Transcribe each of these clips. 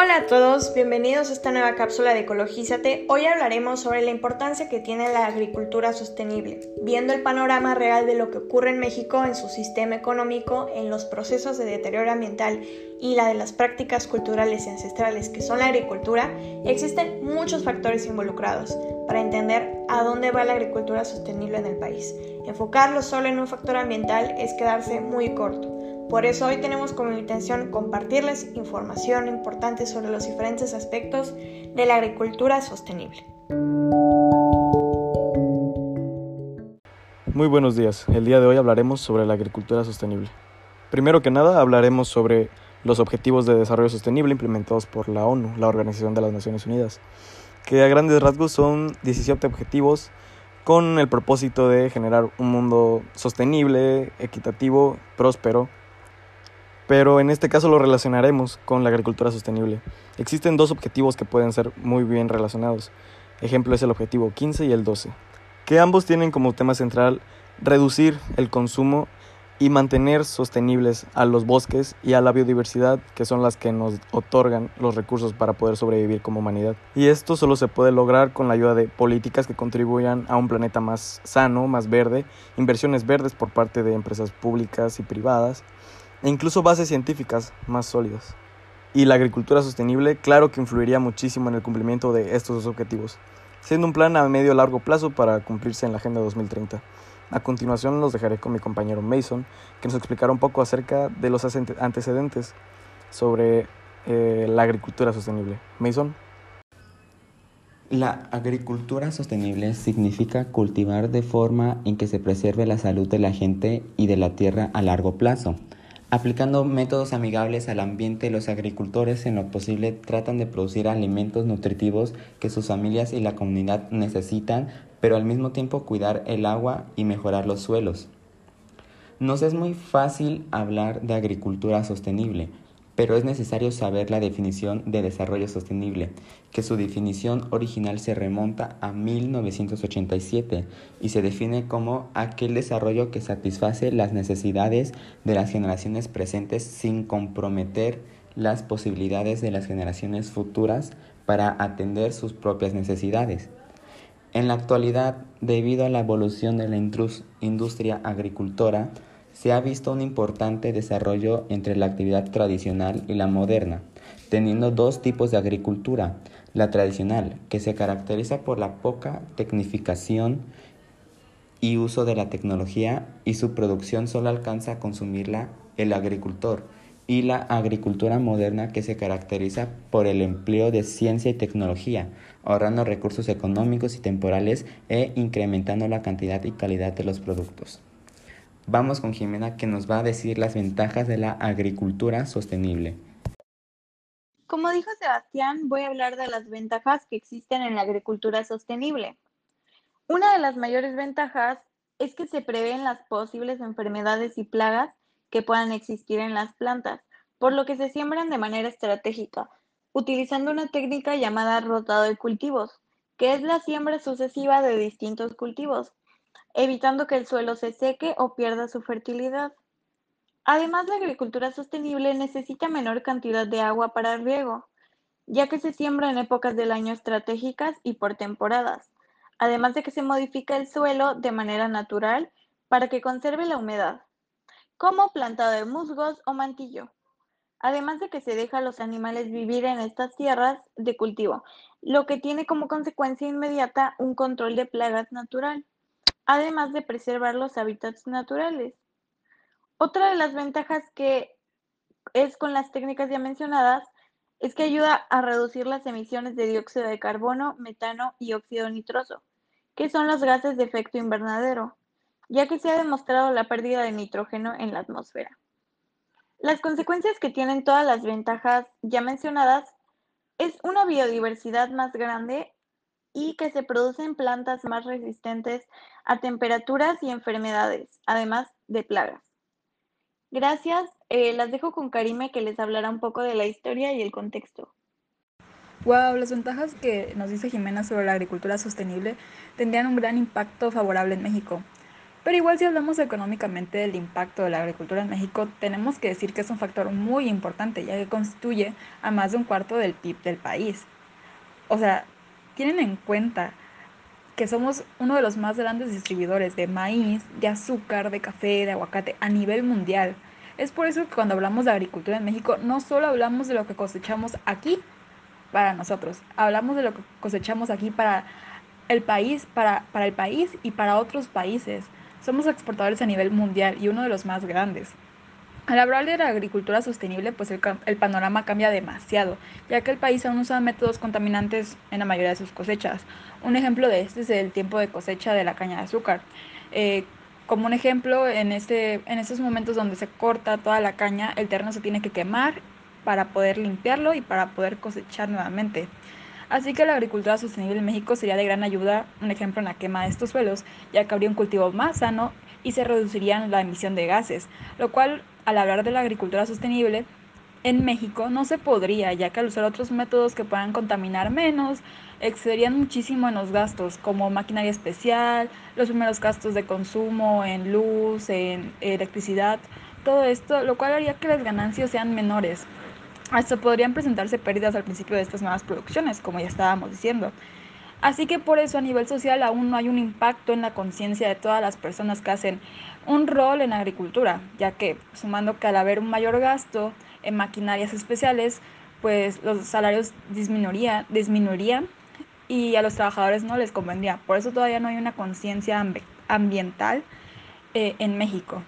Hola a todos, bienvenidos a esta nueva cápsula de Ecologízate. Hoy hablaremos sobre la importancia que tiene la agricultura sostenible, viendo el panorama real de lo que ocurre en México en su sistema económico, en los procesos de deterioro ambiental y la de las prácticas culturales y ancestrales que son la agricultura, existen muchos factores involucrados para entender a dónde va la agricultura sostenible en el país. Enfocarlo solo en un factor ambiental es quedarse muy corto. Por eso hoy tenemos como intención compartirles información importante sobre los diferentes aspectos de la agricultura sostenible. Muy buenos días. El día de hoy hablaremos sobre la agricultura sostenible. Primero que nada hablaremos sobre los Objetivos de Desarrollo Sostenible implementados por la ONU, la Organización de las Naciones Unidas, que a grandes rasgos son 17 objetivos con el propósito de generar un mundo sostenible, equitativo, próspero pero en este caso lo relacionaremos con la agricultura sostenible. Existen dos objetivos que pueden ser muy bien relacionados. Ejemplo es el objetivo 15 y el 12, que ambos tienen como tema central reducir el consumo y mantener sostenibles a los bosques y a la biodiversidad, que son las que nos otorgan los recursos para poder sobrevivir como humanidad. Y esto solo se puede lograr con la ayuda de políticas que contribuyan a un planeta más sano, más verde, inversiones verdes por parte de empresas públicas y privadas, e incluso bases científicas más sólidas. Y la agricultura sostenible, claro que influiría muchísimo en el cumplimiento de estos dos objetivos, siendo un plan a medio largo plazo para cumplirse en la Agenda 2030. A continuación los dejaré con mi compañero Mason, que nos explicará un poco acerca de los antecedentes sobre eh, la agricultura sostenible. Mason. La agricultura sostenible significa cultivar de forma en que se preserve la salud de la gente y de la tierra a largo plazo. Aplicando métodos amigables al ambiente, los agricultores en lo posible tratan de producir alimentos nutritivos que sus familias y la comunidad necesitan, pero al mismo tiempo cuidar el agua y mejorar los suelos. Nos es muy fácil hablar de agricultura sostenible, pero es necesario saber la definición de desarrollo sostenible, que su definición original se remonta a 1987 y se define como aquel desarrollo que satisface las necesidades de las generaciones presentes sin comprometer las posibilidades de las generaciones futuras para atender sus propias necesidades. En la actualidad, debido a la evolución de la industria agricultora, se ha visto un importante desarrollo entre la actividad tradicional y la moderna, teniendo dos tipos de agricultura. La tradicional, que se caracteriza por la poca tecnificación y uso de la tecnología y su producción solo alcanza a consumirla el agricultor, y la agricultura moderna que se caracteriza por el empleo de ciencia y tecnología, ahorrando recursos económicos y temporales e incrementando la cantidad y calidad de los productos. Vamos con Jimena que nos va a decir las ventajas de la agricultura sostenible. Como dijo Sebastián, voy a hablar de las ventajas que existen en la agricultura sostenible. Una de las mayores ventajas es que se prevén las posibles enfermedades y plagas que puedan existir en las plantas, por lo que se siembran de manera estratégica, utilizando una técnica llamada rotado de cultivos, que es la siembra sucesiva de distintos cultivos, evitando que el suelo se seque o pierda su fertilidad. Además, la agricultura sostenible necesita menor cantidad de agua para el riego, ya que se siembra en épocas del año estratégicas y por temporadas, además de que se modifica el suelo de manera natural para que conserve la humedad, como plantado de musgos o mantillo. Además de que se deja a los animales vivir en estas tierras de cultivo, lo que tiene como consecuencia inmediata un control de plagas natural además de preservar los hábitats naturales. Otra de las ventajas que es con las técnicas ya mencionadas es que ayuda a reducir las emisiones de dióxido de carbono, metano y óxido nitroso, que son los gases de efecto invernadero, ya que se ha demostrado la pérdida de nitrógeno en la atmósfera. Las consecuencias que tienen todas las ventajas ya mencionadas es una biodiversidad más grande y que se producen plantas más resistentes a temperaturas y enfermedades, además de plagas. Gracias, eh, las dejo con Karime que les hablará un poco de la historia y el contexto. Wow, las ventajas que nos dice Jimena sobre la agricultura sostenible tendrían un gran impacto favorable en México. Pero igual si hablamos económicamente del impacto de la agricultura en México, tenemos que decir que es un factor muy importante, ya que constituye a más de un cuarto del PIB del país. O sea, tienen en cuenta que somos uno de los más grandes distribuidores de maíz, de azúcar, de café, de aguacate a nivel mundial. Es por eso que cuando hablamos de agricultura en México, no solo hablamos de lo que cosechamos aquí para nosotros, hablamos de lo que cosechamos aquí para el país, para, para el país y para otros países. Somos exportadores a nivel mundial y uno de los más grandes. Al hablar de la agricultura sostenible, pues el, panorama cambia demasiado, ya que el país aún usa métodos contaminantes en la mayoría de sus cosechas. Un ejemplo de este es el tiempo de cosecha de la caña de azúcar. Eh, como un ejemplo, en, este, en estos momentos donde se corta toda la caña, el terreno se tiene que quemar para poder limpiarlo y para poder cosechar nuevamente. Así que la agricultura sostenible en México sería de gran ayuda, un ejemplo en la quema de estos suelos, ya que habría un cultivo más sano y se reduciría la emisión de gases, lo cual al hablar de la agricultura sostenible en México no se podría, ya que al usar otros métodos que puedan contaminar menos, excederían muchísimo en los gastos, como maquinaria especial, los primeros gastos de consumo en luz, en electricidad, todo esto, lo cual haría que las ganancias sean menores. Hasta podrían presentarse pérdidas al principio de estas nuevas producciones, como ya estábamos diciendo. Así que por eso a nivel social aún no hay un impacto en la conciencia de todas las personas que hacen un rol en agricultura, ya que sumando que al haber un mayor gasto, en maquinarias especiales, pues los salarios disminuirían, y a los trabajadores no les convendría. Por eso todavía no hay una conciencia ambiental eh, en México.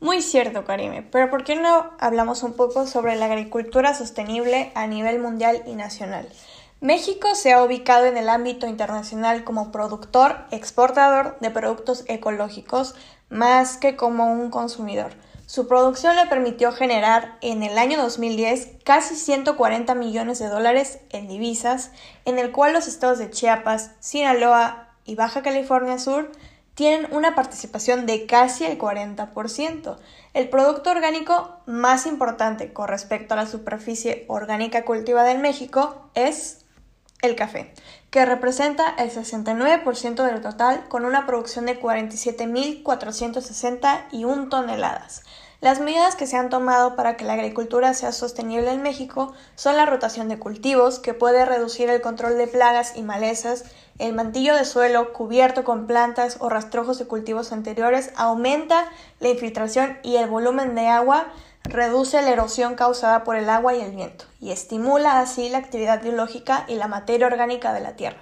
Muy cierto, Karime, pero ¿por qué no hablamos un poco sobre la agricultura sostenible a nivel mundial y nacional? México se ha ubicado en el ámbito internacional como productor, exportador de productos ecológicos, más que como un consumidor. Su producción le permitió generar en el año 2010 casi 140 millones de dólares en divisas, en el cual los estados de Chiapas, Sinaloa y Baja California Sur tienen una participación de casi el 40%. El producto orgánico más importante con respecto a la superficie orgánica cultivada en México es el café, que representa el 69% del total con una producción de 47.461 toneladas. Las medidas que se han tomado para que la agricultura sea sostenible en México son la rotación de cultivos, que puede reducir el control de plagas y malezas, el mantillo de suelo cubierto con plantas o rastrojos de cultivos anteriores aumenta la infiltración y el volumen de agua, reduce la erosión causada por el agua y el viento, y estimula así la actividad biológica y la materia orgánica de la tierra.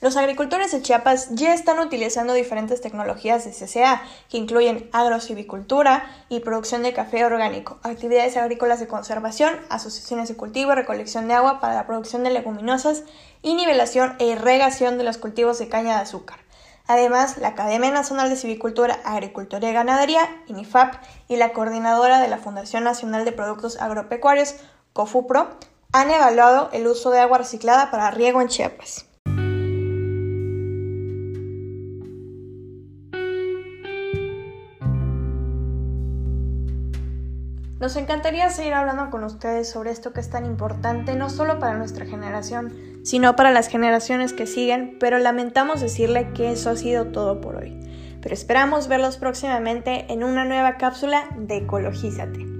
Los agricultores de Chiapas ya están utilizando diferentes tecnologías de CCA, que incluyen agrosivicultura y producción de café orgánico, actividades agrícolas de conservación, asociaciones de cultivo, recolección de agua para la producción de leguminosas y nivelación e irrigación de los cultivos de caña de azúcar. Además, la Academia Nacional de Civicultura, Agricultura y Ganadería, INIFAP, y la coordinadora de la Fundación Nacional de Productos Agropecuarios, COFUPRO, han evaluado el uso de agua reciclada para riego en Chiapas. Nos encantaría seguir hablando con ustedes sobre esto que es tan importante, no solo para nuestra generación, sino para las generaciones que siguen, pero lamentamos decirle que eso ha sido todo por hoy. Pero esperamos verlos próximamente en una nueva cápsula de Ecologízate.